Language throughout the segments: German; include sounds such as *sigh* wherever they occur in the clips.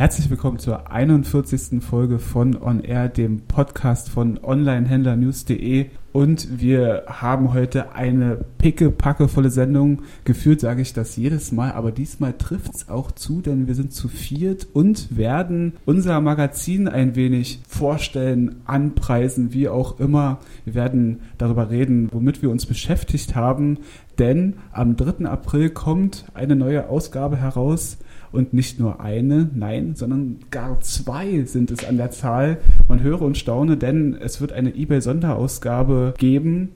Herzlich willkommen zur 41. Folge von On Air, dem Podcast von Onlinehändlernews.de. Und wir haben heute eine pickepackevolle Sendung. Gefühlt sage ich das jedes Mal, aber diesmal trifft es auch zu, denn wir sind zu viert und werden unser Magazin ein wenig vorstellen, anpreisen, wie auch immer. Wir werden darüber reden, womit wir uns beschäftigt haben, denn am 3. April kommt eine neue Ausgabe heraus und nicht nur eine, nein, sondern gar zwei sind es an der Zahl. Man höre und staune, denn es wird eine eBay-Sonderausgabe geben,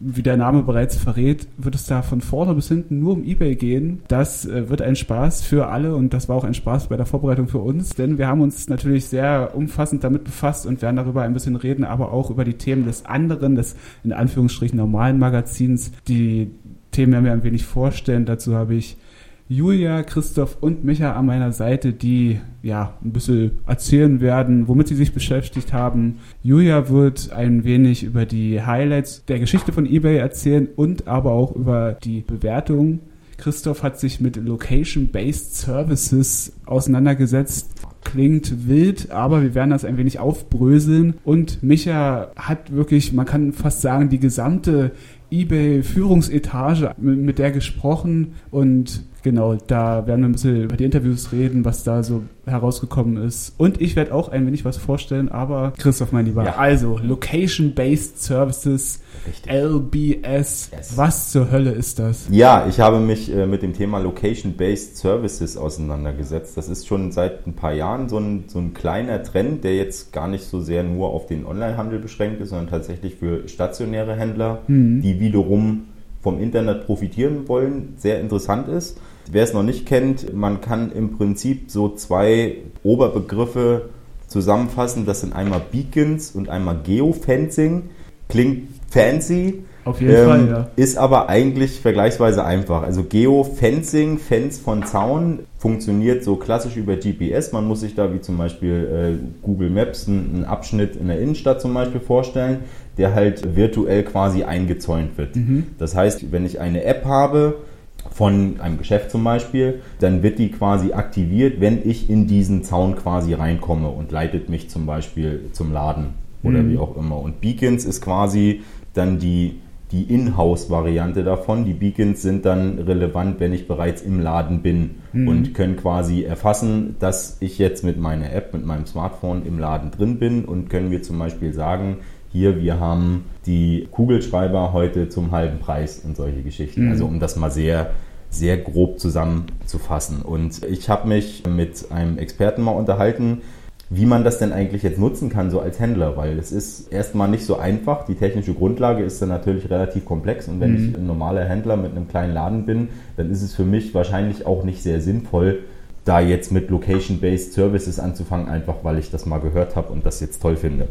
wie der Name bereits verrät, wird es da von vorne bis hinten nur um eBay gehen. Das äh, wird ein Spaß für alle und das war auch ein Spaß bei der Vorbereitung für uns, denn wir haben uns natürlich sehr umfassend damit befasst und werden darüber ein bisschen reden, aber auch über die Themen des anderen, des in Anführungsstrichen normalen Magazins. Die Themen werden wir ein wenig vorstellen. Dazu habe ich Julia, Christoph und Micha an meiner Seite, die ja ein bisschen erzählen werden, womit sie sich beschäftigt haben. Julia wird ein wenig über die Highlights der Geschichte von eBay erzählen und aber auch über die Bewertung. Christoph hat sich mit Location-Based Services auseinandergesetzt. Klingt wild, aber wir werden das ein wenig aufbröseln. Und Micha hat wirklich, man kann fast sagen, die gesamte eBay-Führungsetage mit der gesprochen und Genau, da werden wir ein bisschen über die Interviews reden, was da so herausgekommen ist. Und ich werde auch ein wenig was vorstellen, aber Christoph, mein Lieber. Ja. Also, Location-Based Services, Richtig. LBS. Yes. Was zur Hölle ist das? Ja, ich habe mich äh, mit dem Thema Location-Based Services auseinandergesetzt. Das ist schon seit ein paar Jahren so ein, so ein kleiner Trend, der jetzt gar nicht so sehr nur auf den Onlinehandel beschränkt ist, sondern tatsächlich für stationäre Händler, mhm. die wiederum vom Internet profitieren wollen, sehr interessant ist. Wer es noch nicht kennt, man kann im Prinzip so zwei Oberbegriffe zusammenfassen. Das sind einmal Beacons und einmal Geofencing. Klingt fancy. Auf jeden ähm, Fall, ja. Ist aber eigentlich vergleichsweise einfach. Also Geofencing, Fence von Zaun, funktioniert so klassisch über GPS. Man muss sich da wie zum Beispiel äh, Google Maps einen, Abschnitt in der Innenstadt zum Beispiel vorstellen, der halt virtuell quasi eingezäunt wird. Mhm. Das heißt, wenn ich eine App habe, von einem Geschäft zum Beispiel, dann wird die quasi aktiviert, wenn ich in diesen Zaun quasi reinkomme und leitet mich zum Beispiel zum Laden oder mhm. wie auch immer. Und Beacons ist quasi dann die, die In-House-Variante davon. Die Beacons sind dann relevant, wenn ich bereits im Laden bin mhm. und können quasi erfassen, dass ich jetzt mit meiner App, mit meinem Smartphone im Laden drin bin und können mir zum Beispiel sagen, hier, wir haben die Kugelschreiber heute zum halben Preis und solche Geschichten. Mhm. Also um das mal sehr, sehr grob zusammenzufassen. Und ich habe mich mit einem Experten mal unterhalten, wie man das denn eigentlich jetzt nutzen kann, so als Händler, weil es ist erstmal nicht so einfach. Die technische Grundlage ist dann natürlich relativ komplex und wenn mhm. ich ein normaler Händler mit einem kleinen Laden bin, dann ist es für mich wahrscheinlich auch nicht sehr sinnvoll, da jetzt mit Location-Based Services anzufangen, einfach weil ich das mal gehört habe und das jetzt toll finde.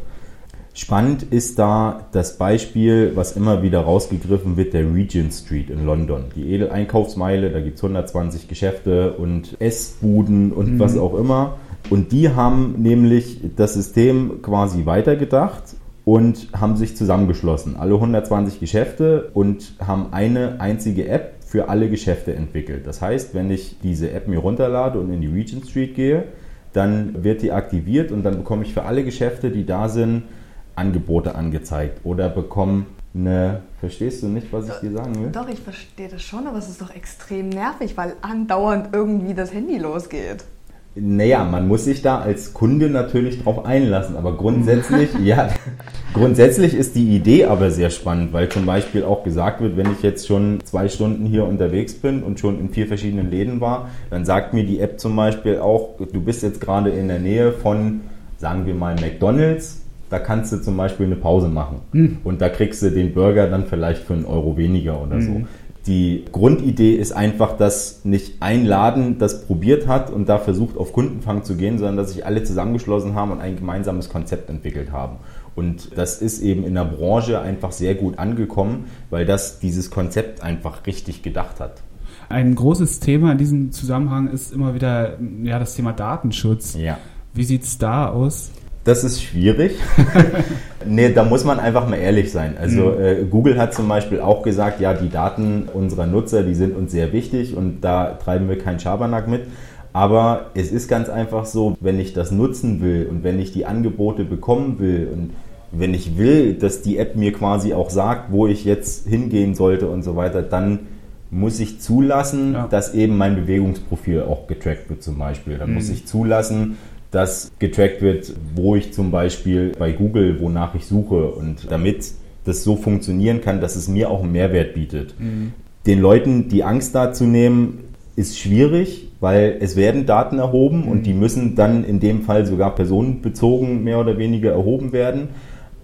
Spannend ist da das Beispiel, was immer wieder rausgegriffen wird, der Regent Street in London. Die Edel-Einkaufsmeile, da gibt es 120 Geschäfte und Essbuden und mhm. was auch immer. Und die haben nämlich das System quasi weitergedacht und haben sich zusammengeschlossen. Alle 120 Geschäfte und haben eine einzige App für alle Geschäfte entwickelt. Das heißt, wenn ich diese App mir runterlade und in die Regent Street gehe, dann wird die aktiviert und dann bekomme ich für alle Geschäfte, die da sind, Angebote angezeigt oder bekommen eine. Verstehst du nicht, was ich dir sagen will? Doch, ich verstehe das schon, aber es ist doch extrem nervig, weil andauernd irgendwie das Handy losgeht. Naja, man muss sich da als Kunde natürlich drauf einlassen, aber grundsätzlich, *laughs* ja, grundsätzlich ist die Idee aber sehr spannend, weil zum Beispiel auch gesagt wird, wenn ich jetzt schon zwei Stunden hier unterwegs bin und schon in vier verschiedenen Läden war, dann sagt mir die App zum Beispiel auch, du bist jetzt gerade in der Nähe von, sagen wir mal, McDonalds da kannst du zum Beispiel eine Pause machen. Mhm. Und da kriegst du den Burger dann vielleicht für einen Euro weniger oder mhm. so. Die Grundidee ist einfach, dass nicht ein Laden das probiert hat und da versucht, auf Kundenfang zu gehen, sondern dass sich alle zusammengeschlossen haben und ein gemeinsames Konzept entwickelt haben. Und das ist eben in der Branche einfach sehr gut angekommen, weil das dieses Konzept einfach richtig gedacht hat. Ein großes Thema in diesem Zusammenhang ist immer wieder ja, das Thema Datenschutz. Ja. Wie sieht es da aus? Das ist schwierig. *laughs* nee, da muss man einfach mal ehrlich sein. Also mhm. äh, Google hat zum Beispiel auch gesagt, ja, die Daten unserer Nutzer, die sind uns sehr wichtig und da treiben wir keinen Schabernack mit. Aber es ist ganz einfach so, wenn ich das nutzen will und wenn ich die Angebote bekommen will und wenn ich will, dass die App mir quasi auch sagt, wo ich jetzt hingehen sollte und so weiter, dann muss ich zulassen, ja. dass eben mein Bewegungsprofil auch getrackt wird zum Beispiel. Dann mhm. muss ich zulassen, dass getrackt wird, wo ich zum Beispiel bei Google, wonach ich suche und damit das so funktionieren kann, dass es mir auch einen Mehrwert bietet. Mhm. Den Leuten die Angst dazu nehmen, ist schwierig, weil es werden Daten erhoben mhm. und die müssen dann in dem Fall sogar personenbezogen mehr oder weniger erhoben werden.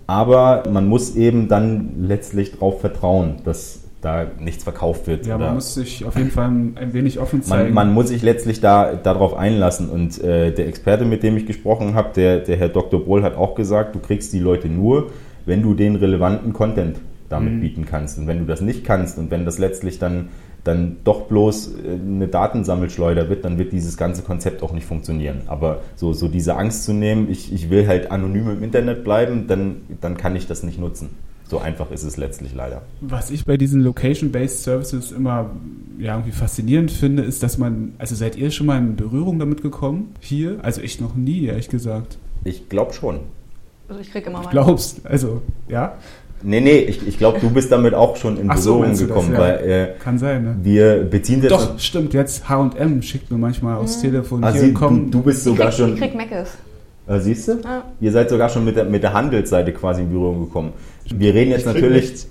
Aber man muss eben dann letztlich darauf vertrauen, dass da nichts verkauft wird. Ja, man muss sich auf jeden Fall ein wenig offen zeigen. Man, man muss sich letztlich da darauf einlassen. Und äh, der Experte, mit dem ich gesprochen habe, der, der Herr Dr. Brohl, hat auch gesagt, du kriegst die Leute nur, wenn du den relevanten Content damit mhm. bieten kannst. Und wenn du das nicht kannst und wenn das letztlich dann dann doch bloß äh, eine Datensammelschleuder wird, dann wird dieses ganze Konzept auch nicht funktionieren. Aber so, so diese Angst zu nehmen, ich, ich will halt anonym im Internet bleiben, dann, dann kann ich das nicht nutzen. So einfach ist es letztlich leider. Was ich bei diesen Location-Based Services immer ja, irgendwie faszinierend finde, ist, dass man, also seid ihr schon mal in Berührung damit gekommen? Hier? Also ich noch nie, ehrlich gesagt. Ich glaube schon. Also ich kriege immer mal. Glaubst, also, ja? Nee, nee, ich, ich glaube, du bist damit auch schon in Berührung so, gekommen, das, ja. weil äh, kann sein, ne? Wir beziehen jetzt Doch, stimmt, jetzt H&M schickt mir manchmal aufs mhm. Telefon ah, hier, komm. Du, du bist sogar ich krieg, schon Ich krieg Meckes. Äh, siehst du? Ja. Ihr seid sogar schon mit der, mit der Handelsseite quasi in Berührung gekommen. Wir reden jetzt natürlich.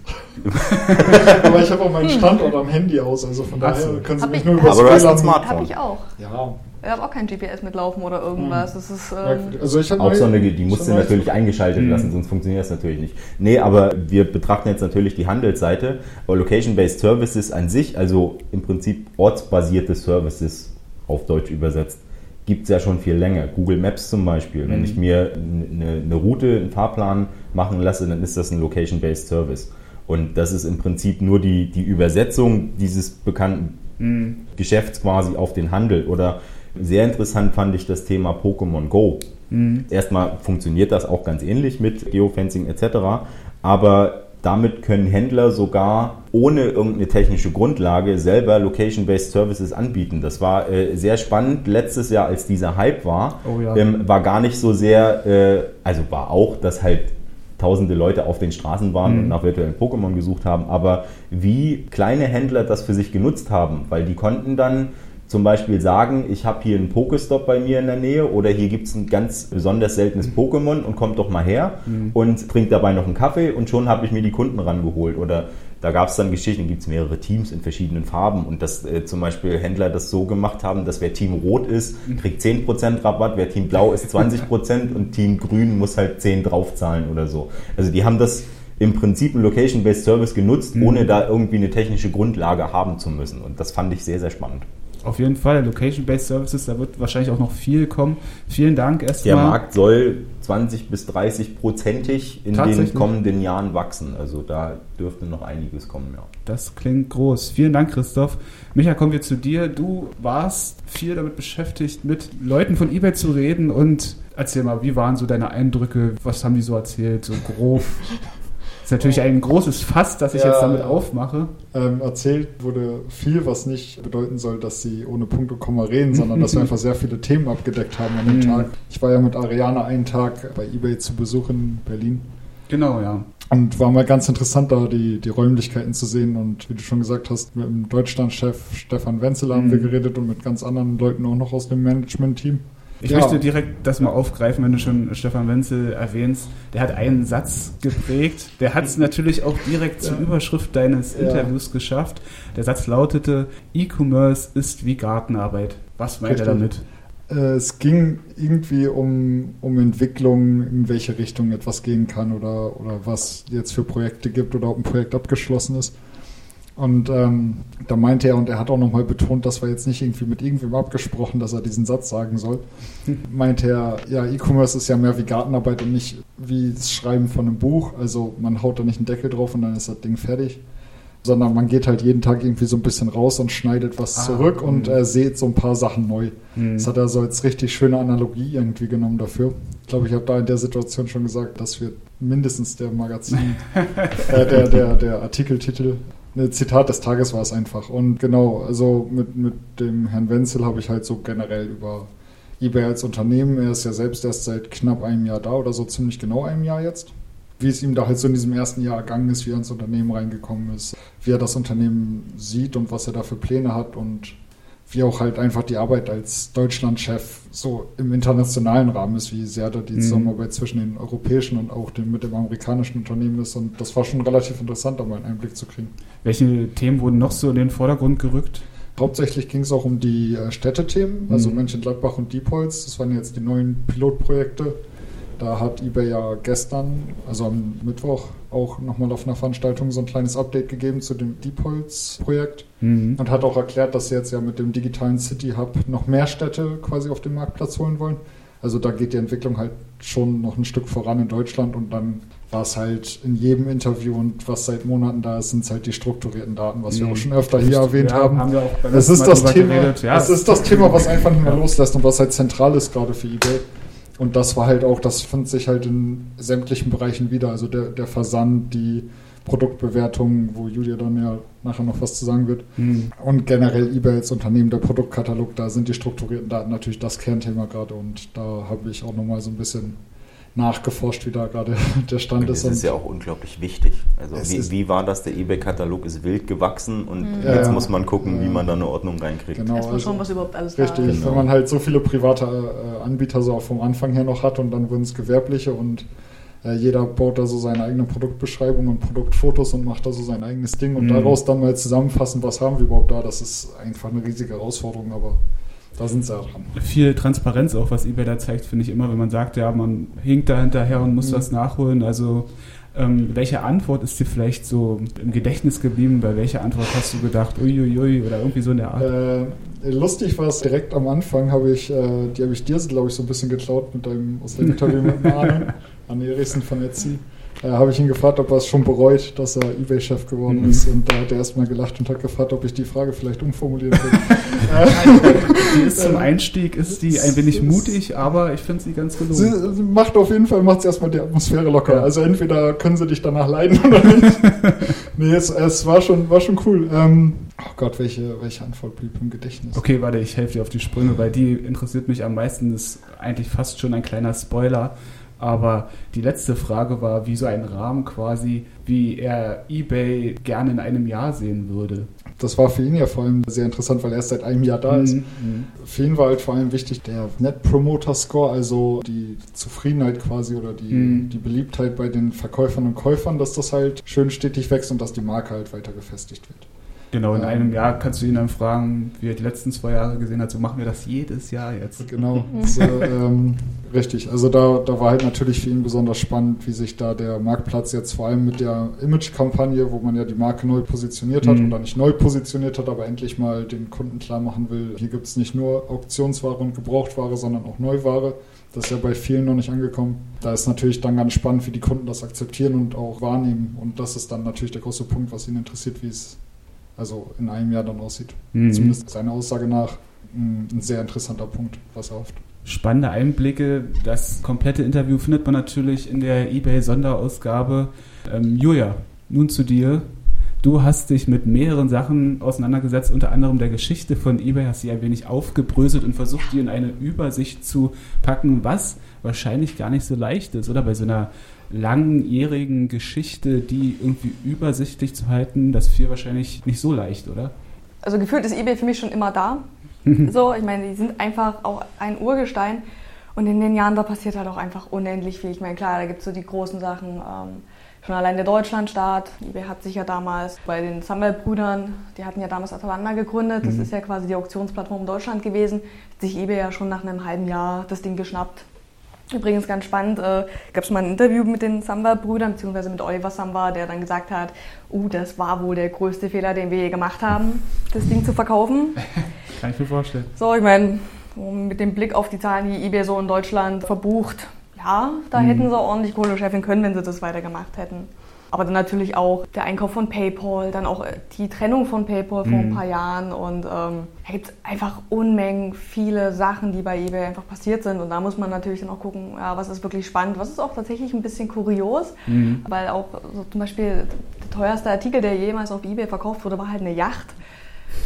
*laughs* aber ich habe auch meinen Standort am Handy aus, also von daher so. können Sie mich ich, nur über das Smartphone. Habe ich auch. Ja. Ich habe auch kein GPS mitlaufen oder irgendwas. Hm. Das ist, ähm also ich auch so eine, die musst du natürlich eingeschaltet hm. lassen, sonst funktioniert das natürlich nicht. Nee, aber wir betrachten jetzt natürlich die Handelsseite. Location-Based Services an sich, also im Prinzip ortsbasierte Services auf Deutsch übersetzt, gibt es ja schon viel länger. Google Maps zum Beispiel. Mhm. Wenn ich mir eine, eine, Route, einen Fahrplan machen lasse, dann ist das ein Location-Based Service. Und das ist im Prinzip nur die, die Übersetzung dieses bekannten mhm. Geschäfts quasi auf den Handel. Oder sehr interessant fand ich das Thema Pokémon Go. Mhm. Erstmal funktioniert das auch ganz ähnlich mit Geofencing etc. Aber damit können Händler sogar ohne irgendeine technische Grundlage selber Location-Based Services anbieten. Das war äh, sehr spannend. Letztes Jahr, als dieser Hype war, oh ja. ähm, war gar nicht so sehr, äh, also war auch, dass halt tausende Leute auf den Straßen waren mhm. und nach virtuellen Pokémon gesucht haben, aber wie kleine Händler das für sich genutzt haben, weil die konnten dann zum Beispiel sagen, ich habe hier einen Pokestop bei mir in der Nähe oder hier gibt es ein ganz besonders seltenes mhm. Pokémon und kommt doch mal her mhm. und trinkt dabei noch einen Kaffee und schon habe ich mir die Kunden rangeholt. Oder da gab es dann Geschichten, gibt es mehrere Teams in verschiedenen Farben und dass äh, zum Beispiel Händler das so gemacht haben, dass wer Team Rot ist, mhm. kriegt 10% Rabatt, wer Team Blau ist 20% und Team Grün muss halt 10 draufzahlen oder so. Also die haben das im Prinzip ein Location-Based Service genutzt, mhm. ohne da irgendwie eine technische Grundlage haben zu müssen. Und das fand ich sehr, sehr spannend. Auf jeden Fall, Location-Based Services, da wird wahrscheinlich auch noch viel kommen. Vielen Dank erstmal. Der Markt soll 20 bis 30 prozentig in den kommenden Jahren wachsen. Also da dürfte noch einiges kommen, ja. Das klingt groß. Vielen Dank, Christoph. Micha, kommen wir zu dir. Du warst viel damit beschäftigt, mit Leuten von eBay zu reden und erzähl mal, wie waren so deine Eindrücke? Was haben die so erzählt, so grob? *laughs* Das ist natürlich ein großes Fass, das ich ja, jetzt damit aufmache. Ähm, erzählt wurde viel, was nicht bedeuten soll, dass sie ohne Punkt und Komma reden, sondern dass wir *laughs* einfach sehr viele Themen abgedeckt haben an dem mhm. Tag. Ich war ja mit Ariana einen Tag bei eBay zu Besuch in Berlin. Genau, ja. Und war mal ganz interessant, da die, die Räumlichkeiten zu sehen. Und wie du schon gesagt hast, mit dem Deutschlandchef Stefan Wenzel haben mhm. wir geredet und mit ganz anderen Leuten auch noch aus dem Management-Team. Ich ja. möchte direkt das mal aufgreifen, wenn du schon Stefan Wenzel erwähnst. Der hat einen Satz geprägt. Der hat es natürlich auch direkt zur Überschrift deines. Interviews geschafft. Der Satz lautete: E-Commerce ist wie Gartenarbeit. Was meint Richtig. er damit? Äh, es ging irgendwie um, um Entwicklung, in welche Richtung etwas gehen kann oder, oder was jetzt für Projekte gibt oder ob ein Projekt abgeschlossen ist. Und ähm, da meinte er, und er hat auch nochmal betont, das war jetzt nicht irgendwie mit irgendwem abgesprochen, dass er diesen Satz sagen soll, *laughs* meinte er, ja, E-Commerce ist ja mehr wie Gartenarbeit und nicht wie das Schreiben von einem Buch. Also man haut da nicht einen Deckel drauf und dann ist das Ding fertig. Sondern man geht halt jeden Tag irgendwie so ein bisschen raus und schneidet was ah, zurück und äh, seht so ein paar Sachen neu. Mh. Das hat er so als richtig schöne Analogie irgendwie genommen dafür. Ich glaube, ich habe da in der Situation schon gesagt, dass wir mindestens der Magazin, *laughs* äh, der, der, der Artikeltitel Ein Zitat des Tages war es einfach. Und genau, also mit, mit dem Herrn Wenzel habe ich halt so generell über eBay als Unternehmen, er ist ja selbst erst seit knapp einem Jahr da oder so ziemlich genau einem Jahr jetzt. Wie es ihm da halt so in diesem ersten Jahr ergangen ist, wie er ins Unternehmen reingekommen ist, wie er das Unternehmen sieht und was er da für Pläne hat und wie auch halt einfach die Arbeit als Deutschlandchef so im internationalen Rahmen ist, wie sehr da die Mhm. Zusammenarbeit zwischen den europäischen und auch dem, mit dem amerikanischen Unternehmen ist. Und das war schon relativ interessant, da mal einen Einblick zu kriegen. Welche Themen wurden noch so in den Vordergrund gerückt? Hauptsächlich ging es auch um die äh, Städtethemen, also Mhm. Mönchengladbach und Diepholz. Das waren jetzt die neuen Pilotprojekte. Da hat eBay ja gestern, also am Mittwoch, auch nochmal auf einer Veranstaltung so ein kleines Update gegeben zu dem Diepholz-Projekt Mhm. und hat auch erklärt, dass sie jetzt ja mit dem digitalen City Hub noch mehr Städte quasi auf den Marktplatz holen wollen. Also da geht die Entwicklung halt schon noch ein Stück voran in Deutschland und dann war es halt in jedem Interview und was seit Monaten da ist, sind es halt die strukturierten Daten, was wir Mhm. auch schon öfter hier erwähnt Ja, haben. haben wir letzten ist das Thema. Ja, das ist das Thema, was einfach nicht mehr loslässt und was halt zentral ist gerade für eBay. Und das war halt auch, das findet sich halt in sämtlichen Bereichen wieder. Also der, der Versand, die Produktbewertung, wo Julia dann ja nachher noch was zu sagen wird. Mhm. Und generell eBay als Unternehmen, der Produktkatalog, da sind die strukturierten Daten natürlich das Kernthema gerade. Und da habe ich auch nochmal so ein bisschen nachgeforscht, wie da gerade *laughs* der Stand ist. das ist ja auch unglaublich wichtig. Also wie, wie war das? Der eBay-Katalog ist wild gewachsen und Ja, jetzt ja. muss man gucken, wie man da eine Ordnung reinkriegt. genau, Erstmal also- schauen, was überhaupt alles da Richtig, ist. Genau. wenn man halt so viele private äh, Anbieter so auch vom Anfang her noch hat und dann wurden es gewerbliche und äh, jeder baut da so seine eigene Produktbeschreibung und Produktfotos und macht da so sein eigenes Ding und Mhm. daraus dann mal zusammenfassen, was haben wir überhaupt da, das ist einfach eine riesige Herausforderung, aber da sind sie ja dran. Viel Transparenz auch, was eBay da zeigt, finde ich immer, wenn man sagt, ja, man hinkt da hinterher und muss Mhm. das nachholen. Also ähm, welche Antwort ist dir vielleicht so im Gedächtnis geblieben? Bei welcher Antwort hast du gedacht, uiuiui, oder irgendwie so in der Art? Äh, lustig war es direkt am Anfang, habe ich, äh, die habe ich dir, glaube ich, so ein bisschen geklaut mit deinem, aus dem Interview mit Arne, *laughs* Arne Erichsen von Etsy. Äh, habe ich ihn gefragt, ob er es schon bereut, dass er Ebay-Chef geworden Mhm. ist. Und da hat er erstmal gelacht und hat gefragt, ob ich die Frage vielleicht umformulieren will. *laughs* Die ist zum Einstieg, ist die ein wenig mutig, aber ich finde sie ganz gelungen. sie, macht auf jeden Fall, macht sie erstmal die Atmosphäre locker. Ja. Also entweder können sie dich danach leiden oder nicht. *laughs* nee, es, es war, schon, war schon cool. Ähm, oh Gott, welche, welche Antwort blieb im Gedächtnis? Okay, warte, ich helfe dir auf die Sprünge, weil die interessiert mich am meisten. Das ist eigentlich fast schon ein kleiner Spoiler. Aber die letzte Frage war, wie so ein Rahmen quasi, wie er eBay gerne in einem Jahr sehen würde. Das war für ihn ja vor allem sehr interessant, weil er erst seit einem Jahr da ist. Mhm. Für ihn war halt vor allem wichtig der Net Promoter Score, also die Zufriedenheit quasi oder die, Mhm. die Beliebtheit bei den Verkäufern und Käufern, dass das halt schön stetig wächst und dass die Marke halt weiter gefestigt wird. Genau, in Ähm. einem Jahr kannst du ihn dann fragen, wie er die letzten zwei Jahre gesehen hat. So machen wir das jedes Jahr jetzt. Genau, so, ähm, richtig. Also da, da war halt natürlich für ihn besonders spannend, wie sich da der Marktplatz jetzt vor allem mit der Image-Kampagne, wo man ja die Marke neu positioniert hat Mhm. oder nicht neu positioniert hat, aber endlich mal den Kunden klar machen will, hier gibt es nicht nur Auktionsware und Gebrauchtware, sondern auch Neuware. Das ist ja bei vielen noch nicht angekommen. Da ist natürlich dann ganz spannend, wie die Kunden das akzeptieren und auch wahrnehmen. Und das ist dann natürlich der große Punkt, was ihn interessiert, wie es also in einem Jahr dann aussieht. Mhm. Zumindest seiner Aussage nach mh, ein sehr interessanter Punkt, was er hofft. Spannende Einblicke. Das komplette Interview findet man natürlich in der eBay-Sonderausgabe. Ähm, Julia, nun zu dir. Du hast dich mit mehreren Sachen auseinandergesetzt, unter anderem der Geschichte von eBay, hast sie ein wenig aufgebröselt und versucht, die in eine Übersicht zu packen, was wahrscheinlich gar nicht so leicht ist, oder? Bei so einer langjährigen Geschichte, die irgendwie übersichtlich zu halten, das fiel wahrscheinlich nicht so leicht, oder? Also gefühlt ist eBay für mich schon immer da. *laughs* so, ich meine, die sind einfach auch ein Urgestein. Und in den Jahren, da passiert halt auch einfach unendlich viel. Ich meine, klar, da gibt es so die großen Sachen. Ähm, schon allein der Deutschlandstart. eBay hat sich ja damals bei den Samuel-Brüdern, die hatten ja damals Atalanta gegründet. Das Mhm. ist ja quasi die Auktionsplattform in Deutschland gewesen. Hat sich eBay ja schon nach einem halben Jahr das Ding geschnappt. Übrigens ganz spannend, äh, gab es mal ein Interview mit den Samba-Brüdern, beziehungsweise mit Oliver Samba, der dann gesagt hat, uh, das war wohl der größte Fehler, den wir je gemacht haben, das Ding zu verkaufen. *laughs* Kann ich mir vorstellen. So, ich meine, mit dem Blick auf die Zahlen, die eBay so in Deutschland verbucht, ja, da Mhm. hätten sie ordentlich Kohle scheffeln können, wenn sie das weitergemacht hätten. Aber dann natürlich auch der Einkauf von PayPal, dann auch äh, die Trennung von PayPal vor ein Mhm. paar Jahren und ähm, da gibt es einfach Unmengen viele Sachen, die bei eBay einfach passiert sind und da muss man natürlich dann auch gucken, ja, was ist wirklich spannend, was ist auch tatsächlich ein bisschen kurios, Mhm. weil auch so zum Beispiel der teuerste Artikel, der jemals auf Ebay verkauft wurde, war halt eine Yacht.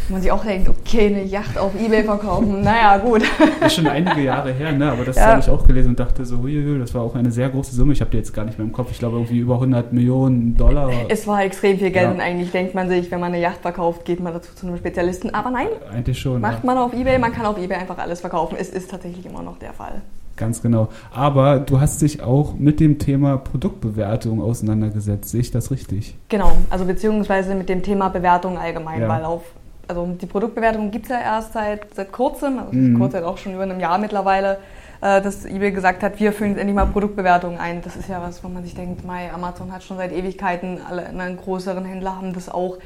Wo man sich auch denkt, okay, eine Yacht auf Ebay verkaufen, *laughs* naja, gut. Das ist schon einige Jahre her, ne? aber das Ja. habe ich auch gelesen und dachte so, huiuiui, das war auch eine sehr große Summe. Ich habe die jetzt gar nicht mehr im Kopf. Ich glaube irgendwie über 100 Millionen Dollar. Es war extrem viel Geld Ja. und eigentlich denkt man sich, wenn man eine Yacht verkauft, geht man dazu zu einem Spezialisten. Aber nein, Eigentlich schon. macht ja. man auf Ebay, man kann auf Ebay einfach alles verkaufen. Es ist tatsächlich immer noch der Fall. Ganz genau. Aber du hast dich auch mit dem Thema Produktbewertung auseinandergesetzt. Sehe ich das richtig? Genau, also beziehungsweise mit dem Thema Bewertung allgemein, Ja. weil auf, also die Produktbewertung gibt es ja erst seit, seit kurzem, also Mhm. kurz seit auch schon über einem Jahr mittlerweile, äh, dass eBay gesagt hat, wir führen jetzt endlich mal Produktbewertungen ein. Das ist ja was, wo man sich denkt, Mai, Amazon hat schon seit Ewigkeiten, alle anderen größeren Händler haben das auch.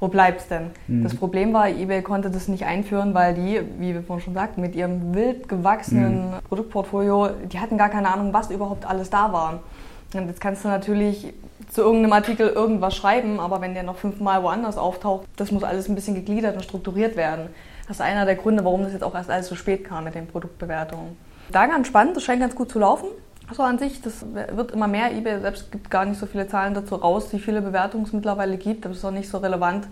Wo bleibt's denn? Mhm. Das Problem war, eBay konnte das nicht einführen, weil die, wie wir vorhin schon sagten, mit ihrem wild gewachsenen Produktportfolio, die hatten gar keine Ahnung, was überhaupt alles da war. Und jetzt kannst du natürlich zu irgendeinem Artikel irgendwas schreiben, aber wenn der noch fünfmal woanders auftaucht, das muss alles ein bisschen gegliedert und strukturiert werden. Das ist einer der Gründe, warum das jetzt auch erst alles so spät kam mit den Produktbewertungen. Da ganz spannend, das scheint ganz gut zu laufen. Also an sich, das wird immer mehr. eBay selbst gibt gar nicht so viele Zahlen dazu raus, wie viele Bewertungen es mittlerweile gibt. Das ist auch nicht so relevant.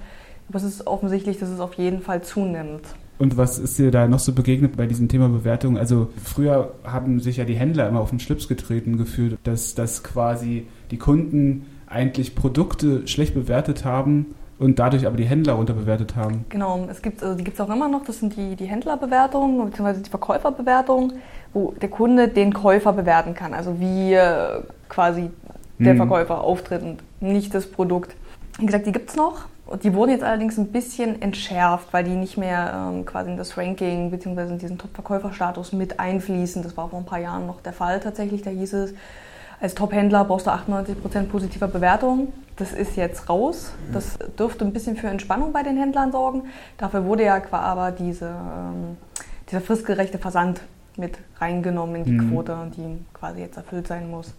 Aber es ist offensichtlich, dass es auf jeden Fall zunimmt. Und was ist dir da noch so begegnet bei diesem Thema Bewertung? Also früher haben sich ja die Händler immer auf den Schlips getreten gefühlt, dass, dass quasi die Kunden eigentlich Produkte schlecht bewertet haben und dadurch aber die Händler unterbewertet haben. Genau, es gibt, also die gibt es auch immer noch, das sind die, die Händlerbewertungen bzw. die Verkäuferbewertungen, wo der Kunde den Käufer bewerten kann. Also wie äh, quasi der Hm. Verkäufer auftritt und nicht das Produkt. Wie gesagt, die gibt es noch. Die wurden jetzt allerdings ein bisschen entschärft, weil die nicht mehr ähm, quasi in das Ranking bzw. in diesen Top-Verkäuferstatus mit einfließen. Das war vor ein paar Jahren noch der Fall tatsächlich. Da hieß es, als Top-Händler brauchst du 98% positiver Bewertung. Das ist jetzt raus. Das dürfte ein bisschen für Entspannung bei den Händlern sorgen. Dafür wurde ja aber diese, ähm, dieser fristgerechte Versand mit reingenommen in die Mhm. Quote, die quasi jetzt erfüllt sein muss.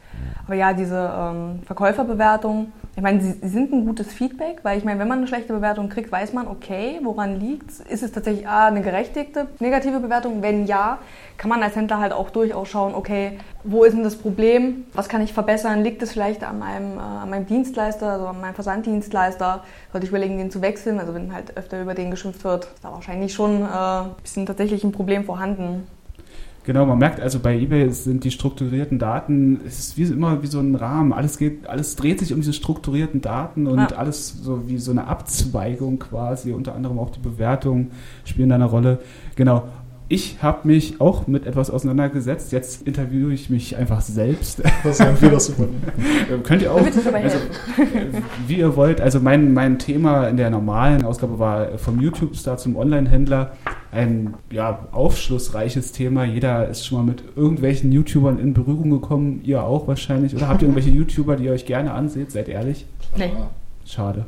Aber ja, diese ähm, Verkäuferbewertung, ich meine, sie, sie sind ein gutes Feedback, weil ich meine, wenn man eine schlechte Bewertung kriegt, weiß man, okay, woran liegt's? Ist es tatsächlich A, eine gerechtigte negative Bewertung? Wenn ja, kann man als Händler halt auch durchaus schauen, okay, wo ist denn das Problem? Was kann ich verbessern? Liegt es vielleicht an meinem, äh, an meinem Dienstleister, also an meinem Versanddienstleister? Sollte ich überlegen, den zu wechseln? Also wenn halt öfter über den geschimpft wird, ist da wahrscheinlich schon äh, ein bisschen tatsächlich ein Problem vorhanden. Genau, man merkt also bei eBay sind die strukturierten Daten, es ist wie immer wie so ein Rahmen. Alles geht, alles dreht sich um diese strukturierten Daten und Ja. alles so wie so eine Abzweigung quasi. Unter anderem auch die Bewertungen spielen da eine Rolle. Genau. Ich habe mich auch mit etwas auseinandergesetzt. Jetzt interviewe ich mich einfach selbst. Was sagen wir das? Ähm, Könnt ihr auch, also, äh, wie ihr wollt. Also mein, mein Thema in der normalen Ausgabe war vom YouTube-Star zum Online-Händler ein ja, aufschlussreiches Thema. Jeder ist schon mal mit irgendwelchen YouTubern in Berührung gekommen. Ihr auch wahrscheinlich. Oder habt ihr irgendwelche YouTuber, die ihr euch gerne anseht? Seid ehrlich. Nee. Schade.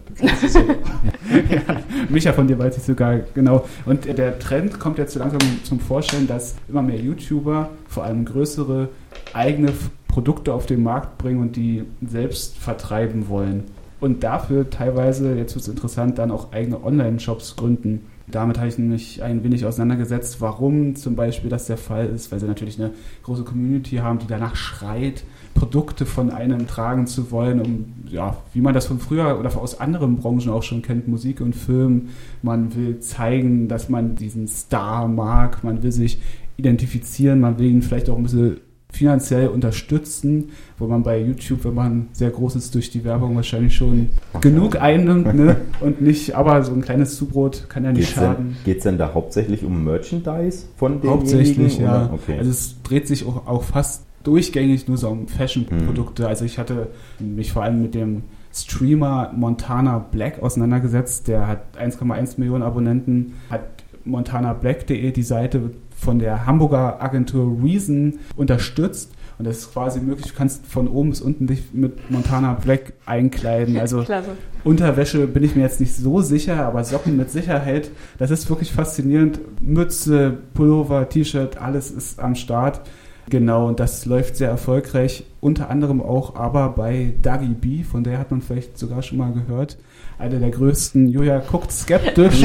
so. *laughs* ja, Micha von dir weiß ich sogar, genau. Und der Trend kommt jetzt so langsam zum Vorstellen, dass immer mehr YouTuber, vor allem größere, eigene Produkte auf den Markt bringen und die selbst vertreiben wollen. Und dafür teilweise, jetzt wird es interessant, dann auch eigene Online-Shops gründen. Damit habe ich mich ein wenig auseinandergesetzt, warum zum Beispiel das der Fall ist, weil sie natürlich eine große Community haben, die danach schreit, Produkte von einem tragen zu wollen, um, ja, wie man das von früher oder aus anderen Branchen auch schon kennt, Musik und Film. Man will zeigen, dass man diesen Star mag, man will sich identifizieren, man will ihn vielleicht auch ein bisschen finanziell unterstützen, wo man bei YouTube, wenn man sehr groß ist, durch die Werbung wahrscheinlich schon genug einnimmt, ne? Und nicht, aber so ein kleines Zubrot kann ja nicht Geht's schaden. geht's denn da hauptsächlich um Merchandise von den Hauptsächlich, ja. Okay. Also es dreht sich auch, auch fast durchgängig nur so um Fashion-Produkte. Also ich hatte mich vor allem mit dem Streamer Montana Black auseinandergesetzt. Der hat 1,1 Millionen Abonnenten, hat montanablack.de die Seite von der Hamburger Agentur Reason unterstützt. Und das ist quasi möglich, du kannst von oben bis unten dich mit Montana Black einkleiden. Also *laughs* Klasse. Unterwäsche bin ich mir jetzt nicht so sicher, aber Socken mit Sicherheit, das ist wirklich faszinierend. Mütze, Pullover, T-Shirt, alles ist am Start. Genau, und das läuft sehr erfolgreich. Unter anderem auch aber bei Dagi B, von der hat man vielleicht sogar schon mal gehört. Eine der größten. Julia guckt skeptisch.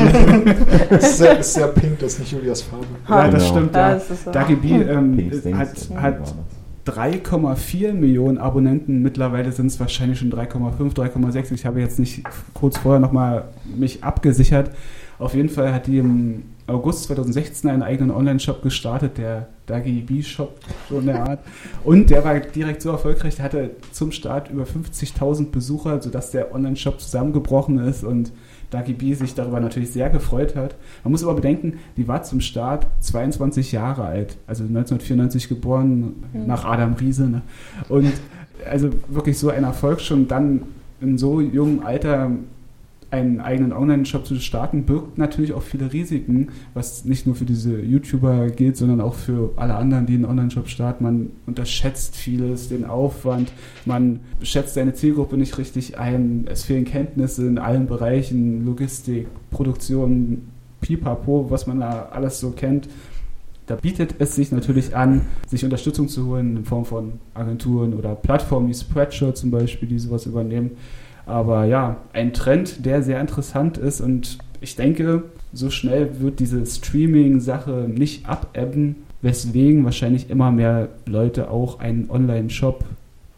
ist, *laughs* sehr, ist sehr *laughs* pink, das ist nicht Julias Farbe. ja, das Genau. stimmt. Ja, so. Dagi B ähm, Pink Stings, hat, hat das. 3,4 Millionen Abonnenten. Mittlerweile sind es wahrscheinlich schon 3,5, 3,6. Ich habe jetzt nicht kurz vorher nochmal mich abgesichert. Auf jeden Fall hat die im August 2016 einen eigenen Online-Shop gestartet, der Dagi B-Shop, so in der Art. Und der war direkt so erfolgreich, der hatte zum Start über 50.000 Besucher, sodass der Online-Shop zusammengebrochen ist und Dagi B sich darüber natürlich sehr gefreut hat. Man muss aber bedenken, die war zum Start 22 Jahre alt, also 1994 geboren, mhm. nach Adam Riese. Ne? Und also wirklich so ein Erfolg schon dann in so jungem Alter einen eigenen Online-Shop zu starten, birgt natürlich auch viele Risiken, was nicht nur für diese YouTuber gilt, sondern auch für alle anderen, die einen Online-Shop starten. Man unterschätzt vieles, den Aufwand, man schätzt seine Zielgruppe nicht richtig ein, es fehlen Kenntnisse in allen Bereichen, Logistik, Produktion, Pipapo, was man da alles so kennt. Da bietet es sich natürlich an, sich Unterstützung zu holen in Form von Agenturen oder Plattformen wie Spreadshirt zum Beispiel, die sowas übernehmen. Aber ja, ein Trend, der sehr interessant ist und ich denke, so schnell wird diese Streaming-Sache nicht abebben, weswegen wahrscheinlich immer mehr Leute auch einen Online-Shop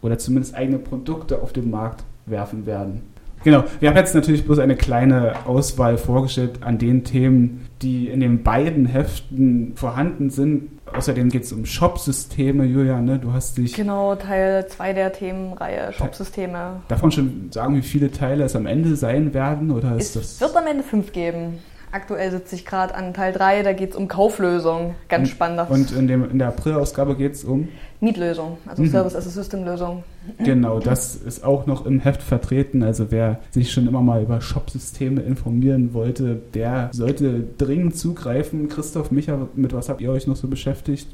oder zumindest eigene Produkte auf den Markt werfen werden. Genau, wir haben jetzt natürlich bloß eine kleine Auswahl vorgestellt an den Themen, die in den beiden Heften vorhanden sind. Außerdem geht es um Shop-Systeme, Julia, ne? Du hast dich. Genau, Teil 2 der Themenreihe Shop-Systeme. Davon schon sagen, wie viele Teile es am Ende sein werden? Oder ist es das wird am Ende fünf geben. Aktuell sitze ich gerade an Teil 3, da geht es um Kauflösung. Ganz spannend. Und in, dem, in der April-Ausgabe geht es um? Mietlösung, also mhm. Service as a System-Lösung. Genau, das ist auch noch im Heft vertreten. Also wer sich schon immer mal über Shop-Systeme informieren wollte, der sollte dringend zugreifen. Christoph, Micha, mit was habt ihr euch noch so beschäftigt?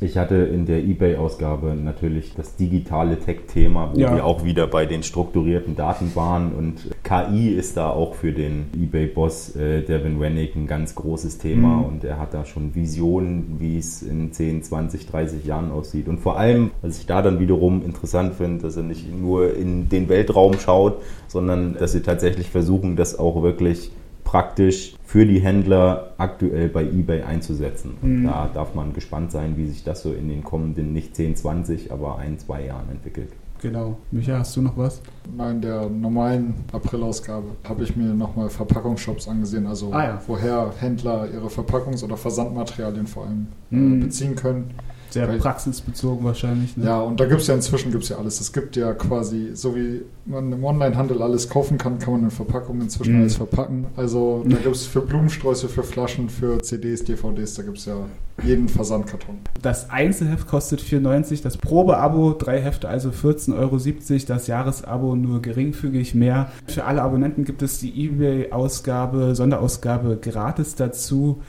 Ich hatte in der eBay-Ausgabe natürlich das digitale Tech-Thema, wo ja. wir auch wieder bei den strukturierten Daten waren. Und KI ist da auch für den eBay-Boss äh, Devin Wennick ein ganz großes Thema. Mhm. Und er hat da schon Visionen, wie es in 10, 20, 30 Jahren aussieht. Und vor allem, was ich da dann wiederum interessant finde, dass er nicht nur in den Weltraum schaut, sondern dass sie tatsächlich versuchen, das auch wirklich praktisch für die Händler aktuell bei eBay einzusetzen. Mhm. Da darf man gespannt sein, wie sich das so in den kommenden nicht 10, 20, aber ein, zwei Jahren entwickelt. Genau. Micha, hast du noch was? In der normalen April-Ausgabe habe ich mir nochmal Verpackungsshops angesehen, also ah, ja. woher Händler ihre Verpackungs- oder Versandmaterialien vor allem mhm. beziehen können. Sehr Weil, praxisbezogen wahrscheinlich. Ne? Ja, und da gibt es ja inzwischen gibt's ja alles. Es gibt ja quasi, so wie man im Onlinehandel alles kaufen kann, kann man in Verpackungen inzwischen mhm. alles verpacken. Also da gibt es für Blumensträuße, für Flaschen, für CDs, DVDs, da gibt es ja jeden Versandkarton. Das Einzelheft kostet 4,90, das Probeabo drei Hefte, also 14,70 Euro, das Jahresabo nur geringfügig mehr. Für alle Abonnenten gibt es die eBay-Ausgabe, Sonderausgabe gratis dazu.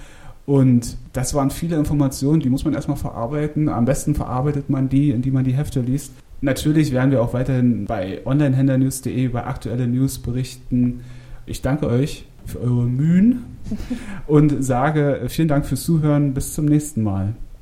Und das waren viele Informationen, die muss man erstmal verarbeiten. Am besten verarbeitet man die, indem man die Hefte liest. Natürlich werden wir auch weiterhin bei onlinehändlernews.de über aktuelle News berichten. Ich danke euch für eure Mühen *laughs* und sage vielen Dank fürs Zuhören. Bis zum nächsten Mal.